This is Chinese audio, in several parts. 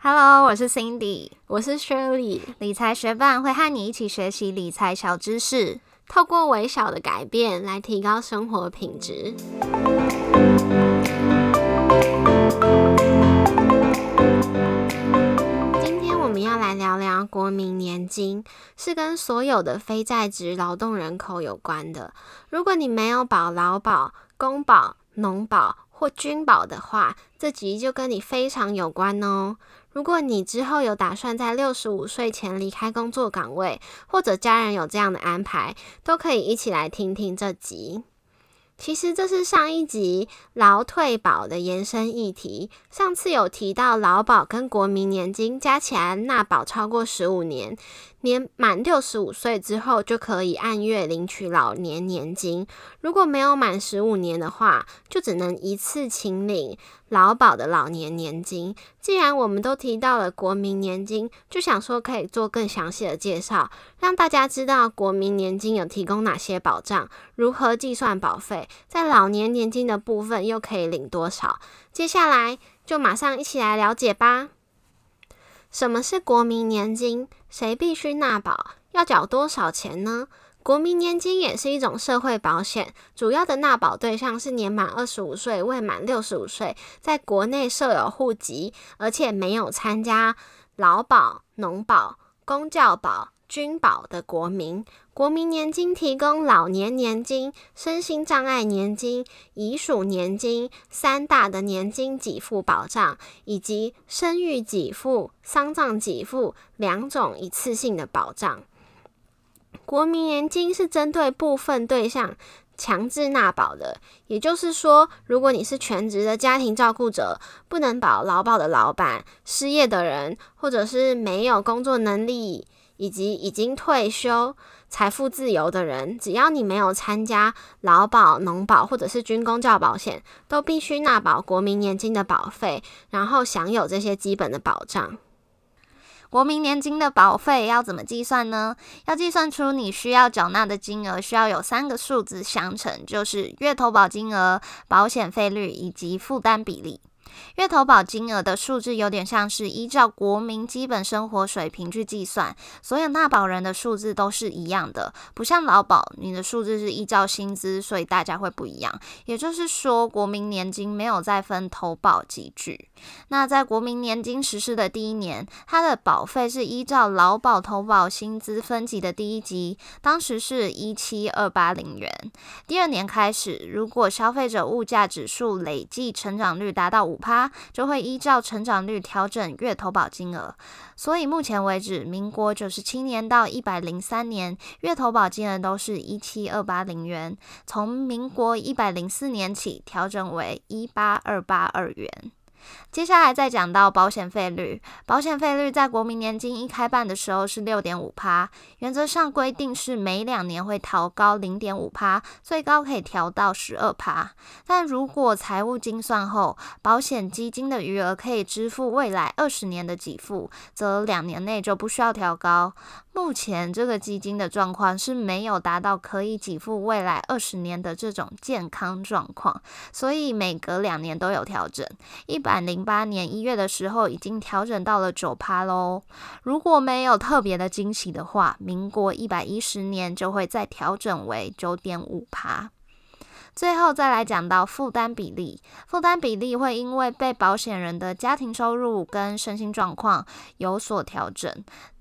Hello，我是 Cindy，我是 Shirley，理财学伴会和你一起学习理财小知识，透过微小的改变来提高生活品质。今天我们要来聊聊国民年金，是跟所有的非在职劳动人口有关的。如果你没有保劳保、公保、农保或军保的话，这集就跟你非常有关哦。如果你之后有打算在六十五岁前离开工作岗位，或者家人有这样的安排，都可以一起来听听这集。其实这是上一集劳退保的延伸议题。上次有提到劳保跟国民年金加起来纳保超过十五年。年满六十五岁之后，就可以按月领取老年年金。如果没有满十五年的话，就只能一次请领劳保的老年年金。既然我们都提到了国民年金，就想说可以做更详细的介绍，让大家知道国民年金有提供哪些保障，如何计算保费，在老年年金的部分又可以领多少。接下来就马上一起来了解吧。什么是国民年金？谁必须纳保？要缴多少钱呢？国民年金也是一种社会保险，主要的纳保对象是年满二十五岁未满六十五岁，在国内设有户籍，而且没有参加劳保、农保、公教保。军保的国民，国民年金提供老年年金、身心障碍年金、遗属年金三大的年金给付保障，以及生育给付、丧葬给付两种一次性的保障。国民年金是针对部分对象强制纳保的，也就是说，如果你是全职的家庭照顾者，不能保劳保的老板、失业的人，或者是没有工作能力。以及已经退休、财富自由的人，只要你没有参加劳保、农保或者是军工教保险，都必须纳保国民年金的保费，然后享有这些基本的保障。国民年金的保费要怎么计算呢？要计算出你需要缴纳的金额，需要有三个数字相乘，就是月投保金额、保险费率以及负担比例。月投保金额的数字有点像是依照国民基本生活水平去计算，所有纳保人的数字都是一样的，不像劳保，你的数字是依照薪资，所以大家会不一样。也就是说，国民年金没有再分投保集聚。那在国民年金实施的第一年，它的保费是依照劳保投保薪资分级的第一级，当时是一七二八零元。第二年开始，如果消费者物价指数累计成长率达到五。趴就会依照成长率调整月投保金额，所以目前为止，民国九十七年到一百零三年月投保金额都是一七二八零元，从民国一百零四年起调整为一八二八二元。接下来再讲到保险费率，保险费率在国民年金一开办的时候是六点五趴，原则上规定是每两年会调高零点五趴，最高可以调到十二趴。但如果财务精算后，保险基金的余额可以支付未来二十年的给付，则两年内就不需要调高。目前这个基金的状况是没有达到可以给付未来二十年的这种健康状况，所以每隔两年都有调整。一百零八年一月的时候已经调整到了九趴喽。如果没有特别的惊喜的话，民国一百一十年就会再调整为九点五趴。最后再来讲到负担比例，负担比例会因为被保险人的家庭收入跟身心状况有所调整。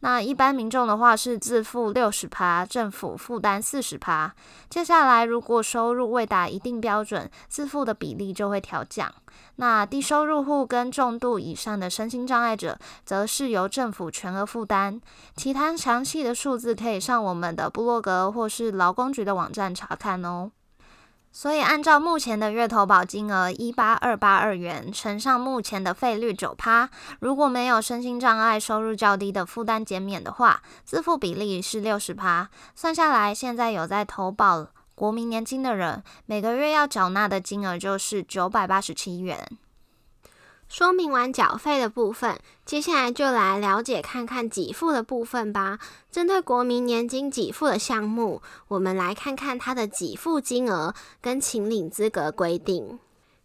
那一般民众的话是自付六十趴，政府负担四十趴。接下来如果收入未达一定标准，自付的比例就会调降。那低收入户跟重度以上的身心障碍者，则是由政府全额负担。其他详细的数字可以上我们的部落格或是劳工局的网站查看哦。所以，按照目前的月投保金额一八二八二元乘上目前的费率九趴，如果没有身心障碍、收入较低的负担减免的话，自付比例是六十趴。算下来，现在有在投保国民年金的人，每个月要缴纳的金额就是九百八十七元。说明完缴费的部分，接下来就来了解看看给付的部分吧。针对国民年金给付的项目，我们来看看它的给付金额跟请领资格规定。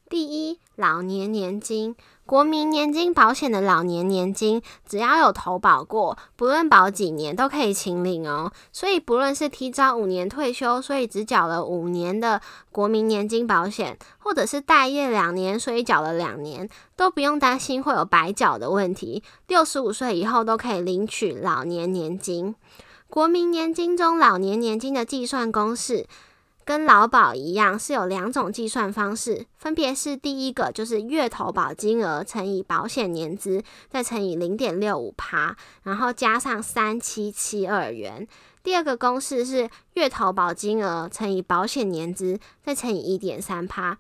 第一，老年年金。国民年金保险的老年年金，只要有投保过，不论保几年都可以请领哦。所以不论是提早五年退休，所以只缴了五年的国民年金保险，或者是待业两年，所以缴了两年，都不用担心会有白缴的问题。六十五岁以后都可以领取老年年金。国民年金中老年年金的计算公式。跟劳保一样，是有两种计算方式，分别是第一个就是月投保金额乘以保险年资，再乘以零点六五趴，然后加上三七七二元；第二个公式是月投保金额乘以保险年资，再乘以一点三趴。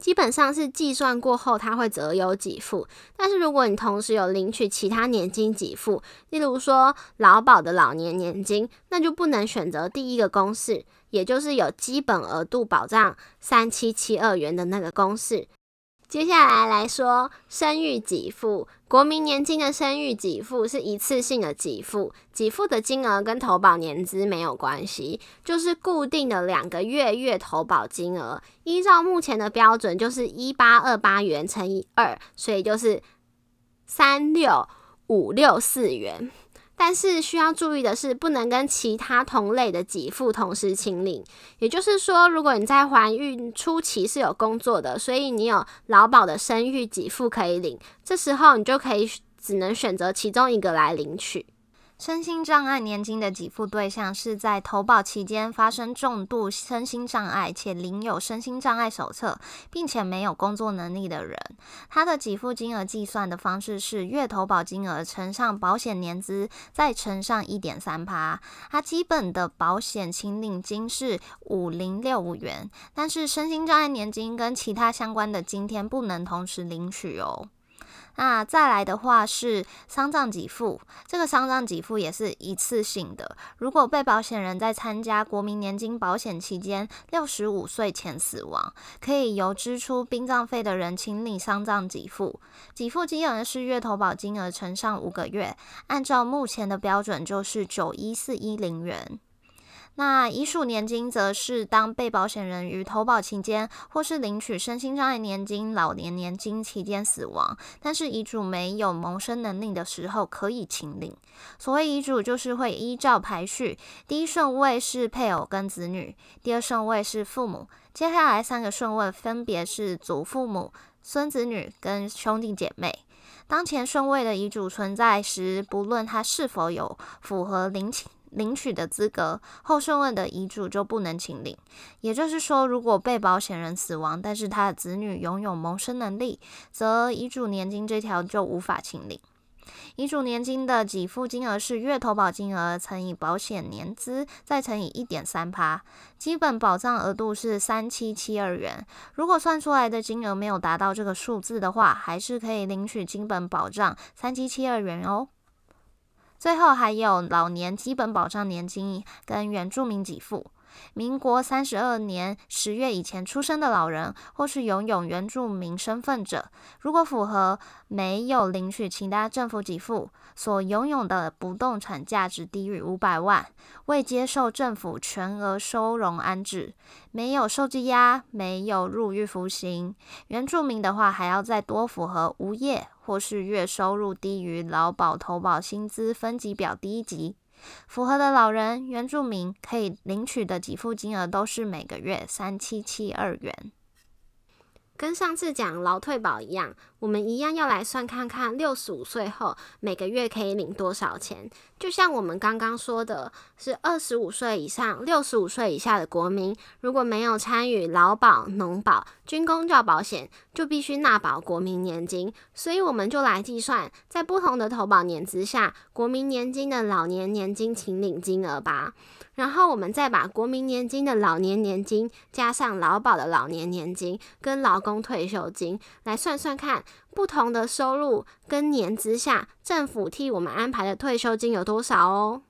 基本上是计算过后，他会择优给付。但是如果你同时有领取其他年金给付，例如说劳保的老年年金，那就不能选择第一个公式，也就是有基本额度保障三七七二元的那个公式。接下来来说生育给付，国民年金的生育给付是一次性的给付，给付的金额跟投保年资没有关系，就是固定的两个月月投保金额，依照目前的标准就是一八二八元乘以二，所以就是三六五六四元。但是需要注意的是，不能跟其他同类的给付同时清领。也就是说，如果你在怀孕初期是有工作的，所以你有劳保的生育给付可以领，这时候你就可以只能选择其中一个来领取。身心障碍年金的给付对象是在投保期间发生重度身心障碍且领有身心障碍手册，并且没有工作能力的人。他的给付金额计算的方式是月投保金额乘上保险年资，再乘上一点三趴。他基本的保险请领金是五零六五元，但是身心障碍年金跟其他相关的津贴不能同时领取哦。那再来的话是丧葬给付，这个丧葬给付也是一次性的。如果被保险人在参加国民年金保险期间六十五岁前死亡，可以由支出殡葬费的人请领丧葬给付。给付金额是月投保金额乘上五个月，按照目前的标准就是九一四一零元。那遗属年金则是当被保险人于投保期间或是领取身心障碍年金、老年年金期间死亡，但是遗嘱没有谋生能力的时候可以请领。所谓遗嘱就是会依照排序，第一顺位是配偶跟子女，第二顺位是父母，接下来三个顺位分别是祖父母、孙子女跟兄弟姐妹。当前顺位的遗嘱存在时，不论他是否有符合领请。领取的资格，后顺位的遗嘱就不能请领。也就是说，如果被保险人死亡，但是他的子女拥有谋生能力，则遗嘱年金这条就无法请领。遗嘱年金的给付金额是月投保金额乘以保险年资，再乘以一点三趴。基本保障额度是三七七二元。如果算出来的金额没有达到这个数字的话，还是可以领取基本保障三七七二元哦。最后还有老年基本保障年金跟原住民给付。民国三十二年十月以前出生的老人，或是拥有原住民身份者，如果符合没有领取其他政府给付，所拥有的不动产价值低于五百万，未接受政府全额收容安置，没有受羁押，没有入狱服刑，原住民的话还要再多符合无业。或是月收入低于劳保投保薪资分级表第一级，符合的老人、原住民可以领取的给付金额都是每个月三七七二元。跟上次讲劳退保一样，我们一样要来算看看六十五岁后每个月可以领多少钱。就像我们刚刚说的，是二十五岁以上、六十五岁以下的国民，如果没有参与劳保、农保、军工教保险，就必须纳保国民年金。所以我们就来计算，在不同的投保年资下，国民年金的老年年金请领金额吧。然后我们再把国民年金的老年年金加上劳保的老年年金跟劳工退休金来算算看，不同的收入跟年资下，政府替我们安排的退休金有多少哦。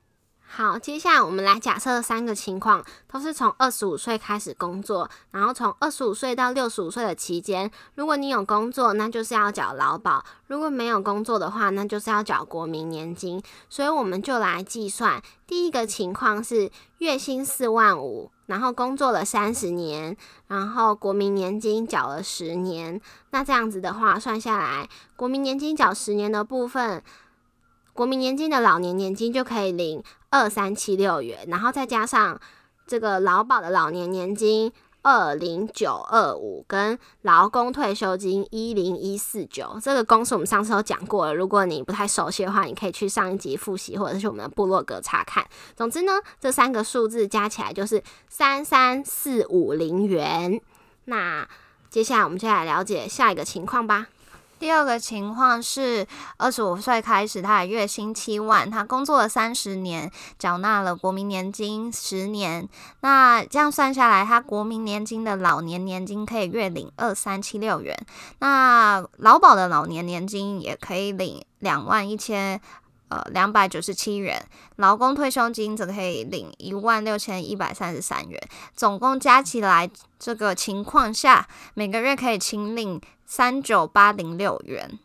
好，接下来我们来假设三个情况，都是从二十五岁开始工作，然后从二十五岁到六十五岁的期间，如果你有工作，那就是要缴劳保；如果没有工作的话，那就是要缴国民年金。所以我们就来计算，第一个情况是月薪四万五。然后工作了三十年，然后国民年金缴了十年，那这样子的话算下来，国民年金缴十年的部分，国民年金的老年年金就可以领二三七六元，然后再加上这个劳保的老年年金。二零九二五跟劳工退休金一零一四九，这个公式我们上次都讲过了。如果你不太熟悉的话，你可以去上一集复习，或者是我们的部落格查看。总之呢，这三个数字加起来就是三三四五零元。那接下来我们就来了解下一个情况吧。第二个情况是，二十五岁开始，他的月薪七万，他工作了三十年，缴纳了国民年金十年，那这样算下来，他国民年金的老年年金可以月领二三七六元，那劳保的老年年金也可以领两万一千呃两百九十七元，劳工退休金则可以领一万六千一百三十三元，总共加起来，这个情况下，每个月可以清领。三九八零六元。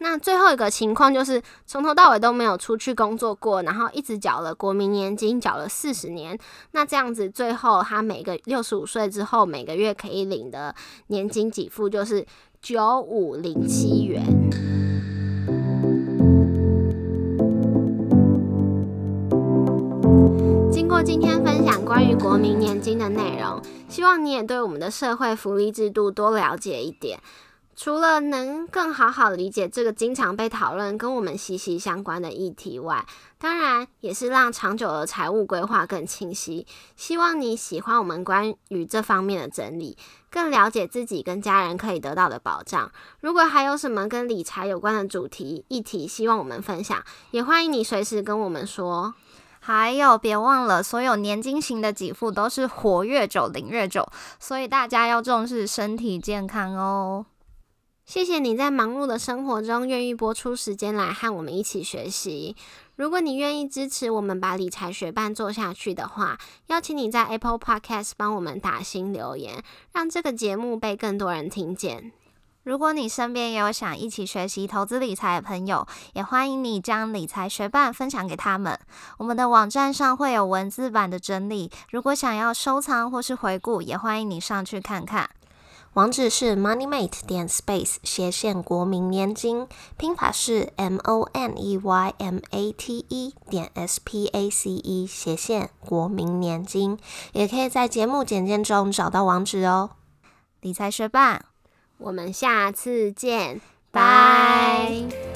那最后一个情况就是从头到尾都没有出去工作过，然后一直缴了国民年金，缴了四十年。那这样子，最后他每个六十五岁之后，每个月可以领的年金给付就是九五零七元。过今天分享关于国民年金的内容。希望你也对我们的社会福利制度多了解一点。除了能更好好理解这个经常被讨论、跟我们息息相关的议题外，当然也是让长久的财务规划更清晰。希望你喜欢我们关于这方面的整理，更了解自己跟家人可以得到的保障。如果还有什么跟理财有关的主题议题，希望我们分享，也欢迎你随时跟我们说。还有，别忘了，所有年金型的给付都是活越久领越久，所以大家要重视身体健康哦。谢谢你在忙碌的生活中愿意拨出时间来和我们一起学习。如果你愿意支持我们把理财学伴做下去的话，邀请你在 Apple Podcast 帮我们打新留言，让这个节目被更多人听见。如果你身边也有想一起学习投资理财的朋友，也欢迎你将理财学伴分享给他们。我们的网站上会有文字版的整理，如果想要收藏或是回顾，也欢迎你上去看看。网址是 moneymate 点 space 斜线国民年金，拼法是 m o n e y m a t e 点 s p a c e 斜线国民年金，也可以在节目简介中找到网址哦。理财学伴。我们下次见，拜。